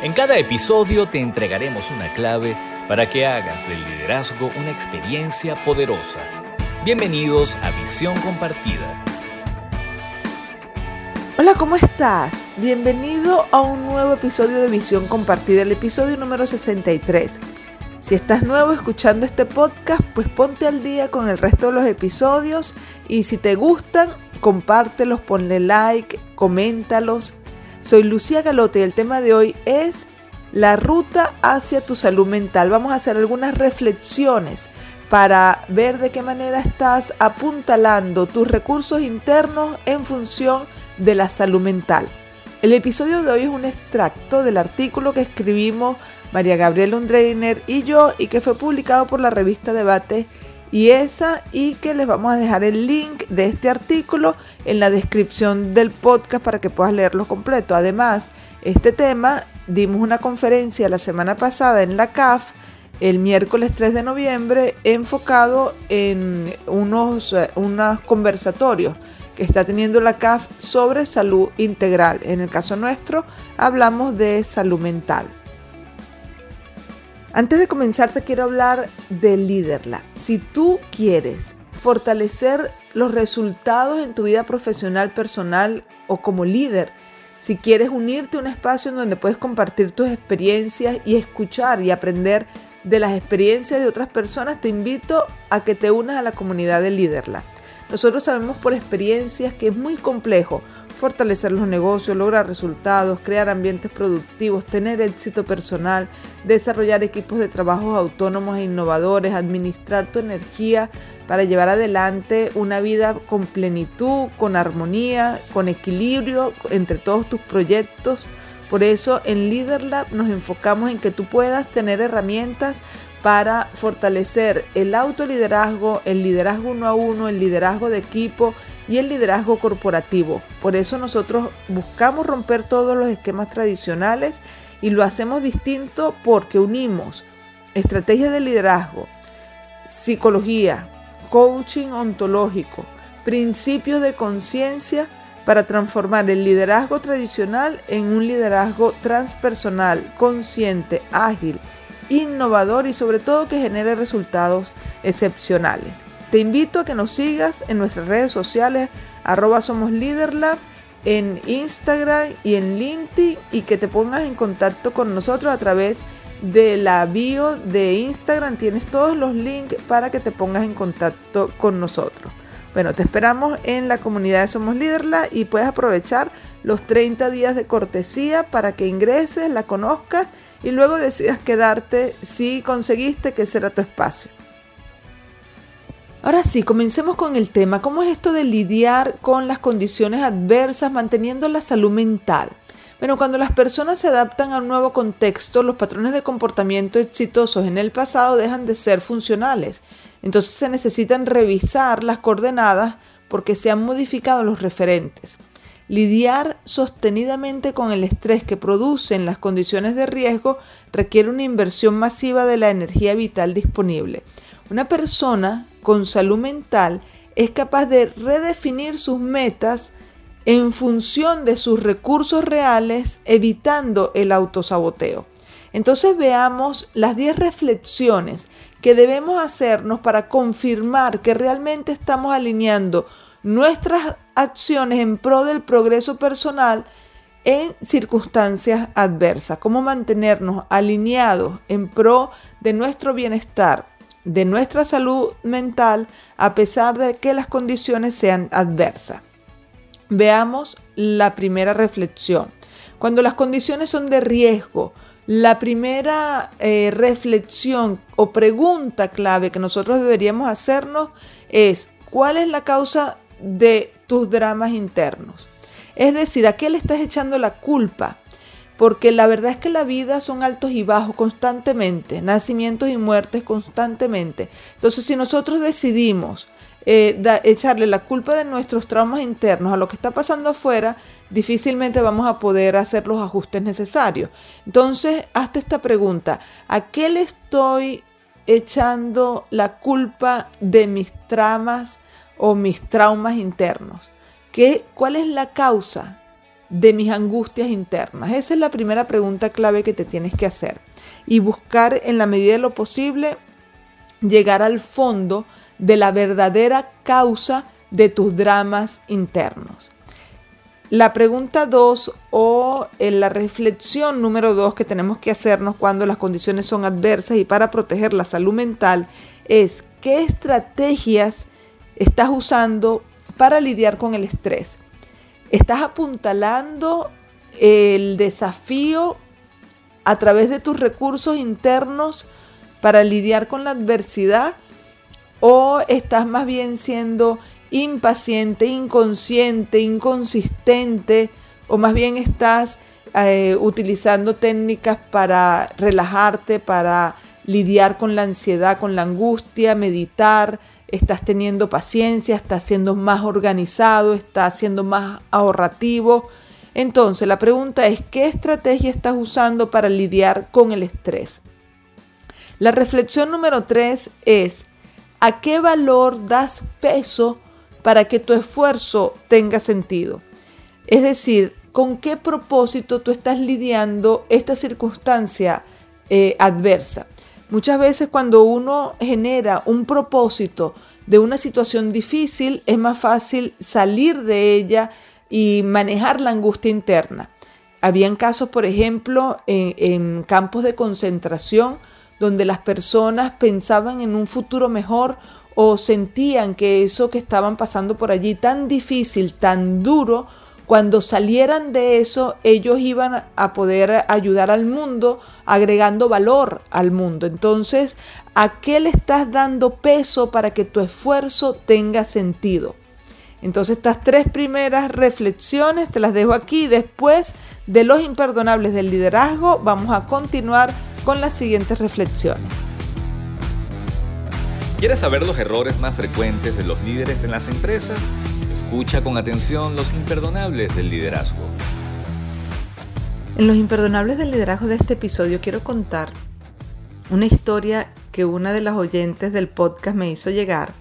En cada episodio te entregaremos una clave para que hagas del liderazgo una experiencia poderosa. Bienvenidos a Visión Compartida. Hola, ¿cómo estás? Bienvenido a un nuevo episodio de Visión Compartida, el episodio número 63. Si estás nuevo escuchando este podcast, pues ponte al día con el resto de los episodios y si te gustan, compártelos, ponle like, coméntalos. Soy Lucía Galote y el tema de hoy es la ruta hacia tu salud mental. Vamos a hacer algunas reflexiones para ver de qué manera estás apuntalando tus recursos internos en función de la salud mental. El episodio de hoy es un extracto del artículo que escribimos María Gabriela Undreiner y yo y que fue publicado por la revista Debate y esa y que les vamos a dejar el link de este artículo en la descripción del podcast para que puedas leerlo completo. Además, este tema dimos una conferencia la semana pasada en la CAF el miércoles 3 de noviembre enfocado en unos, eh, unos conversatorios que está teniendo la CAF sobre salud integral. En el caso nuestro hablamos de salud mental. Antes de comenzar te quiero hablar de Liderla. Si tú quieres fortalecer los resultados en tu vida profesional, personal o como líder, si quieres unirte a un espacio en donde puedes compartir tus experiencias y escuchar y aprender de las experiencias de otras personas, te invito a que te unas a la comunidad de Liderla. Nosotros sabemos por experiencias que es muy complejo fortalecer los negocios, lograr resultados, crear ambientes productivos, tener éxito personal, desarrollar equipos de trabajos autónomos e innovadores, administrar tu energía para llevar adelante una vida con plenitud, con armonía, con equilibrio entre todos tus proyectos. Por eso en LeaderLab nos enfocamos en que tú puedas tener herramientas para fortalecer el autoliderazgo, el liderazgo uno a uno, el liderazgo de equipo y el liderazgo corporativo. Por eso nosotros buscamos romper todos los esquemas tradicionales y lo hacemos distinto porque unimos estrategias de liderazgo, psicología, coaching ontológico, principios de conciencia para transformar el liderazgo tradicional en un liderazgo transpersonal, consciente, ágil, innovador y sobre todo que genere resultados excepcionales. Te invito a que nos sigas en nuestras redes sociales, arroba somos Leaderlab, en Instagram y en LinkedIn y que te pongas en contacto con nosotros a través de la bio de Instagram. Tienes todos los links para que te pongas en contacto con nosotros. Bueno, te esperamos en la comunidad de Somos Liderla y puedes aprovechar los 30 días de cortesía para que ingreses, la conozcas y luego decidas quedarte si conseguiste que será tu espacio. Ahora sí, comencemos con el tema. ¿Cómo es esto de lidiar con las condiciones adversas manteniendo la salud mental? Bueno, cuando las personas se adaptan a un nuevo contexto, los patrones de comportamiento exitosos en el pasado dejan de ser funcionales. Entonces se necesitan revisar las coordenadas porque se han modificado los referentes. Lidiar sostenidamente con el estrés que producen las condiciones de riesgo requiere una inversión masiva de la energía vital disponible. Una persona con salud mental es capaz de redefinir sus metas en función de sus recursos reales, evitando el autosaboteo. Entonces veamos las 10 reflexiones que debemos hacernos para confirmar que realmente estamos alineando nuestras acciones en pro del progreso personal en circunstancias adversas, cómo mantenernos alineados en pro de nuestro bienestar, de nuestra salud mental, a pesar de que las condiciones sean adversas. Veamos la primera reflexión. Cuando las condiciones son de riesgo, la primera eh, reflexión o pregunta clave que nosotros deberíamos hacernos es, ¿cuál es la causa de tus dramas internos. Es decir, ¿a qué le estás echando la culpa? Porque la verdad es que la vida son altos y bajos constantemente, nacimientos y muertes constantemente. Entonces, si nosotros decidimos eh, echarle la culpa de nuestros traumas internos a lo que está pasando afuera, difícilmente vamos a poder hacer los ajustes necesarios. Entonces, hazte esta pregunta, ¿a qué le estoy echando la culpa de mis tramas o mis traumas internos. ¿Qué, ¿Cuál es la causa de mis angustias internas? Esa es la primera pregunta clave que te tienes que hacer. Y buscar en la medida de lo posible llegar al fondo de la verdadera causa de tus dramas internos. La pregunta 2 o eh, la reflexión número 2 que tenemos que hacernos cuando las condiciones son adversas y para proteger la salud mental es qué estrategias estás usando para lidiar con el estrés. ¿Estás apuntalando el desafío a través de tus recursos internos para lidiar con la adversidad? ¿O estás más bien siendo impaciente, inconsciente, inconsistente, o más bien estás eh, utilizando técnicas para relajarte, para lidiar con la ansiedad, con la angustia, meditar, estás teniendo paciencia, estás siendo más organizado, estás siendo más ahorrativo. Entonces la pregunta es, ¿qué estrategia estás usando para lidiar con el estrés? La reflexión número tres es, ¿a qué valor das peso para que tu esfuerzo tenga sentido. Es decir, con qué propósito tú estás lidiando esta circunstancia eh, adversa. Muchas veces cuando uno genera un propósito de una situación difícil, es más fácil salir de ella y manejar la angustia interna. Habían casos, por ejemplo, en campos de concentración, donde las personas pensaban en un futuro mejor o sentían que eso que estaban pasando por allí tan difícil, tan duro, cuando salieran de eso, ellos iban a poder ayudar al mundo agregando valor al mundo. Entonces, ¿a qué le estás dando peso para que tu esfuerzo tenga sentido? Entonces, estas tres primeras reflexiones te las dejo aquí. Después de los imperdonables del liderazgo, vamos a continuar con las siguientes reflexiones. ¿Quieres saber los errores más frecuentes de los líderes en las empresas? Escucha con atención los imperdonables del liderazgo. En los imperdonables del liderazgo de este episodio quiero contar una historia que una de las oyentes del podcast me hizo llegar,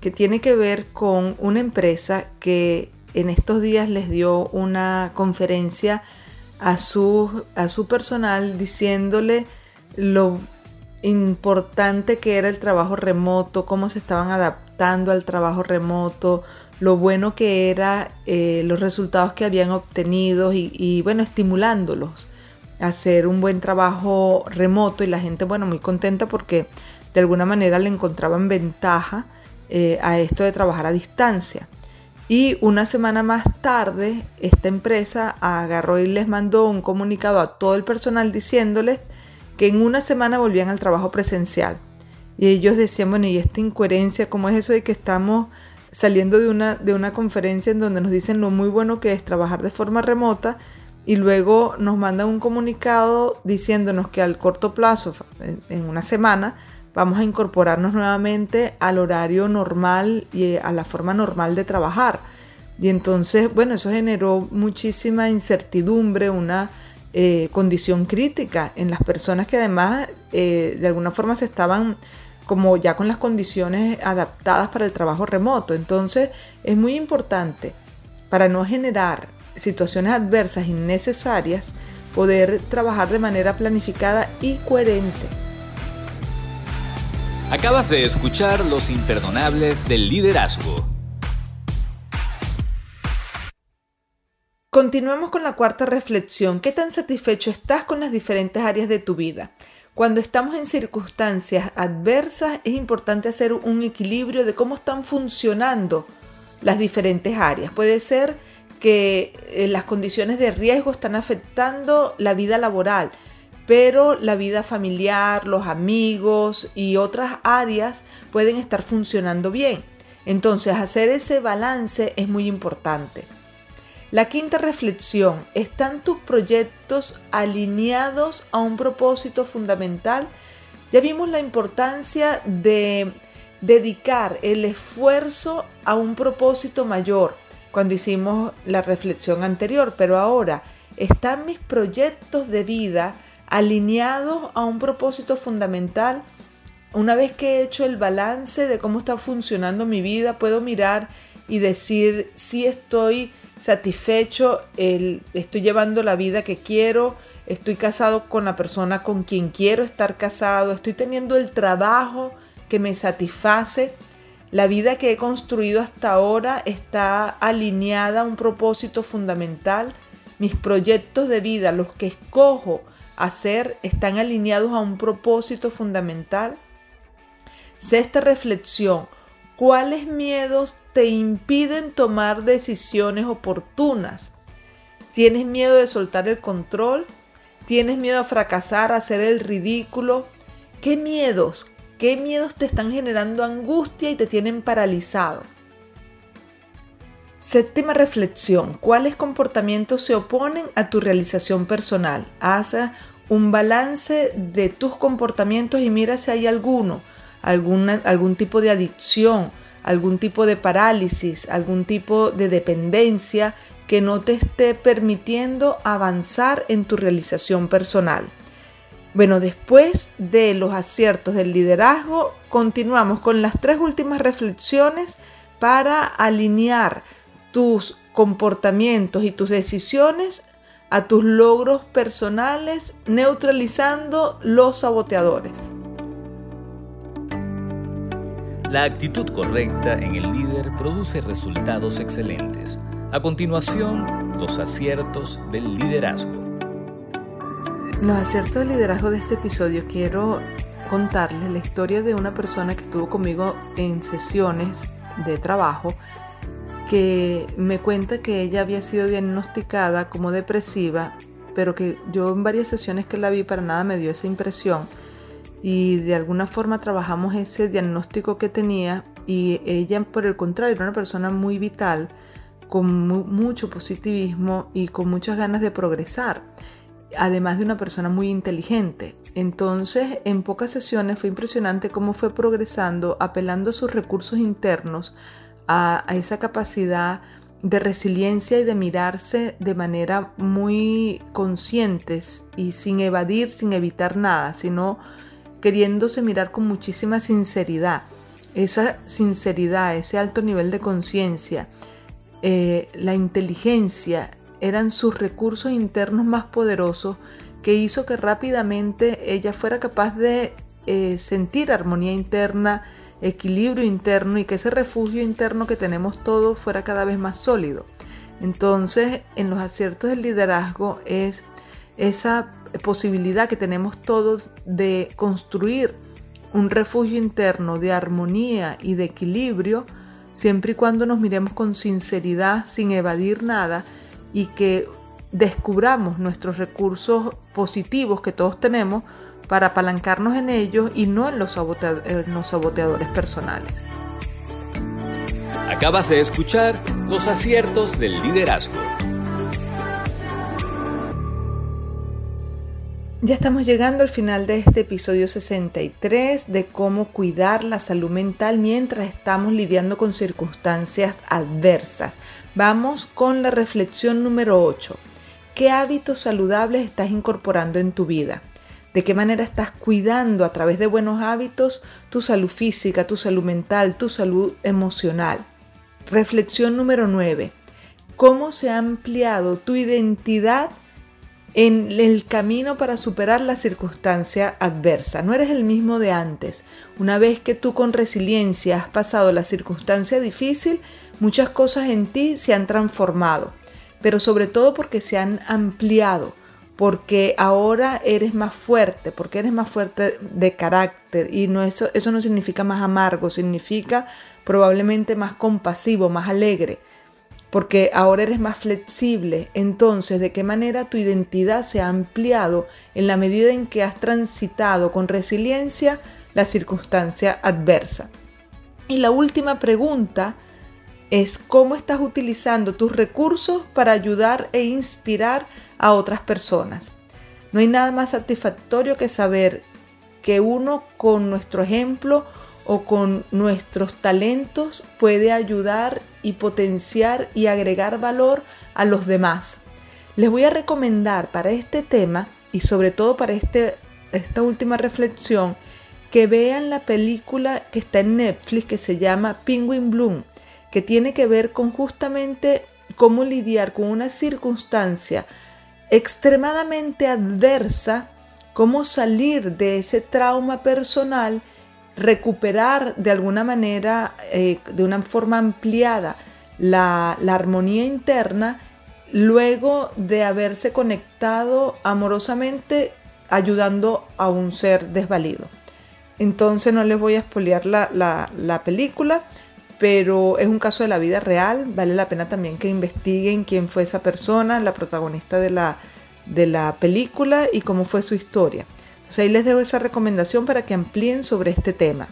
que tiene que ver con una empresa que en estos días les dio una conferencia a su, a su personal diciéndole lo importante que era el trabajo remoto, cómo se estaban adaptando al trabajo remoto, lo bueno que era eh, los resultados que habían obtenido y, bueno, estimulándolos a hacer un buen trabajo remoto y la gente, bueno, muy contenta porque de alguna manera le encontraban ventaja eh, a esto de trabajar a distancia. Y una semana más tarde, esta empresa agarró y les mandó un comunicado a todo el personal diciéndoles que en una semana volvían al trabajo presencial. Y ellos decían, bueno, ¿y esta incoherencia? ¿Cómo es eso de que estamos saliendo de una, de una conferencia en donde nos dicen lo muy bueno que es trabajar de forma remota y luego nos mandan un comunicado diciéndonos que al corto plazo, en una semana, vamos a incorporarnos nuevamente al horario normal y a la forma normal de trabajar. Y entonces, bueno, eso generó muchísima incertidumbre, una eh, condición crítica en las personas que además eh, de alguna forma se estaban como ya con las condiciones adaptadas para el trabajo remoto. Entonces es muy importante para no generar situaciones adversas innecesarias poder trabajar de manera planificada y coherente. Acabas de escuchar Los Imperdonables del Liderazgo Continuemos con la cuarta reflexión. ¿Qué tan satisfecho estás con las diferentes áreas de tu vida? Cuando estamos en circunstancias adversas es importante hacer un equilibrio de cómo están funcionando las diferentes áreas. Puede ser que eh, las condiciones de riesgo están afectando la vida laboral, pero la vida familiar, los amigos y otras áreas pueden estar funcionando bien. Entonces hacer ese balance es muy importante. La quinta reflexión, ¿están tus proyectos alineados a un propósito fundamental? Ya vimos la importancia de dedicar el esfuerzo a un propósito mayor cuando hicimos la reflexión anterior, pero ahora, ¿están mis proyectos de vida alineados a un propósito fundamental? Una vez que he hecho el balance de cómo está funcionando mi vida, puedo mirar y decir si estoy satisfecho, el, estoy llevando la vida que quiero, estoy casado con la persona con quien quiero estar casado, estoy teniendo el trabajo que me satisface. La vida que he construido hasta ahora está alineada a un propósito fundamental. Mis proyectos de vida, los que escojo hacer, están alineados a un propósito fundamental. Sexta reflexión. ¿Cuáles miedos te impiden tomar decisiones oportunas? ¿Tienes miedo de soltar el control? ¿Tienes miedo a fracasar, a hacer el ridículo? ¿Qué miedos, qué miedos te están generando angustia y te tienen paralizado? Séptima reflexión. ¿Cuáles comportamientos se oponen a tu realización personal? Haz un balance de tus comportamientos y mira si hay alguno algún tipo de adicción, algún tipo de parálisis, algún tipo de dependencia que no te esté permitiendo avanzar en tu realización personal. Bueno, después de los aciertos del liderazgo, continuamos con las tres últimas reflexiones para alinear tus comportamientos y tus decisiones a tus logros personales, neutralizando los saboteadores. La actitud correcta en el líder produce resultados excelentes. A continuación, los aciertos del liderazgo. Los aciertos del liderazgo de este episodio quiero contarles la historia de una persona que estuvo conmigo en sesiones de trabajo que me cuenta que ella había sido diagnosticada como depresiva, pero que yo en varias sesiones que la vi para nada me dio esa impresión y de alguna forma trabajamos ese diagnóstico que tenía y ella por el contrario era una persona muy vital, con mucho positivismo y con muchas ganas de progresar, además de una persona muy inteligente. Entonces, en pocas sesiones fue impresionante cómo fue progresando, apelando a sus recursos internos, a, a esa capacidad de resiliencia y de mirarse de manera muy conscientes y sin evadir, sin evitar nada, sino queriéndose mirar con muchísima sinceridad. Esa sinceridad, ese alto nivel de conciencia, eh, la inteligencia eran sus recursos internos más poderosos que hizo que rápidamente ella fuera capaz de eh, sentir armonía interna, equilibrio interno y que ese refugio interno que tenemos todos fuera cada vez más sólido. Entonces, en los aciertos del liderazgo es esa posibilidad que tenemos todos de construir un refugio interno de armonía y de equilibrio, siempre y cuando nos miremos con sinceridad, sin evadir nada, y que descubramos nuestros recursos positivos que todos tenemos para apalancarnos en ellos y no en los, en los saboteadores personales. Acabas de escuchar los aciertos del liderazgo. Ya estamos llegando al final de este episodio 63 de cómo cuidar la salud mental mientras estamos lidiando con circunstancias adversas. Vamos con la reflexión número 8. ¿Qué hábitos saludables estás incorporando en tu vida? ¿De qué manera estás cuidando a través de buenos hábitos tu salud física, tu salud mental, tu salud emocional? Reflexión número 9. ¿Cómo se ha ampliado tu identidad en el camino para superar la circunstancia adversa. No eres el mismo de antes. Una vez que tú con resiliencia has pasado la circunstancia difícil, muchas cosas en ti se han transformado, pero sobre todo porque se han ampliado, porque ahora eres más fuerte, porque eres más fuerte de carácter y no eso, eso no significa más amargo, significa probablemente más compasivo, más alegre porque ahora eres más flexible. Entonces, ¿de qué manera tu identidad se ha ampliado en la medida en que has transitado con resiliencia la circunstancia adversa? Y la última pregunta es cómo estás utilizando tus recursos para ayudar e inspirar a otras personas. No hay nada más satisfactorio que saber que uno con nuestro ejemplo o con nuestros talentos puede ayudar y potenciar y agregar valor a los demás. Les voy a recomendar para este tema y sobre todo para este, esta última reflexión que vean la película que está en Netflix que se llama Penguin Bloom, que tiene que ver con justamente cómo lidiar con una circunstancia extremadamente adversa, cómo salir de ese trauma personal, recuperar de alguna manera, eh, de una forma ampliada, la, la armonía interna luego de haberse conectado amorosamente ayudando a un ser desvalido. Entonces no les voy a espolear la, la, película, pero es un caso de la vida real. Vale la pena también que investiguen quién fue esa persona, la protagonista de la, de la película y cómo fue su historia. Entonces ahí les dejo esa recomendación para que amplíen sobre este tema.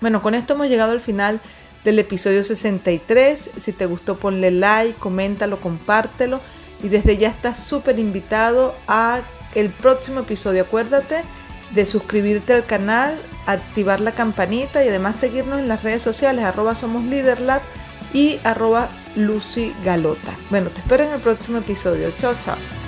Bueno, con esto hemos llegado al final del episodio 63. Si te gustó, ponle like, coméntalo, compártelo. Y desde ya estás súper invitado a el próximo episodio. Acuérdate de suscribirte al canal, activar la campanita y además seguirnos en las redes sociales arroba somos Lab y arroba Lucy Galota. Bueno, te espero en el próximo episodio. Chao, chao.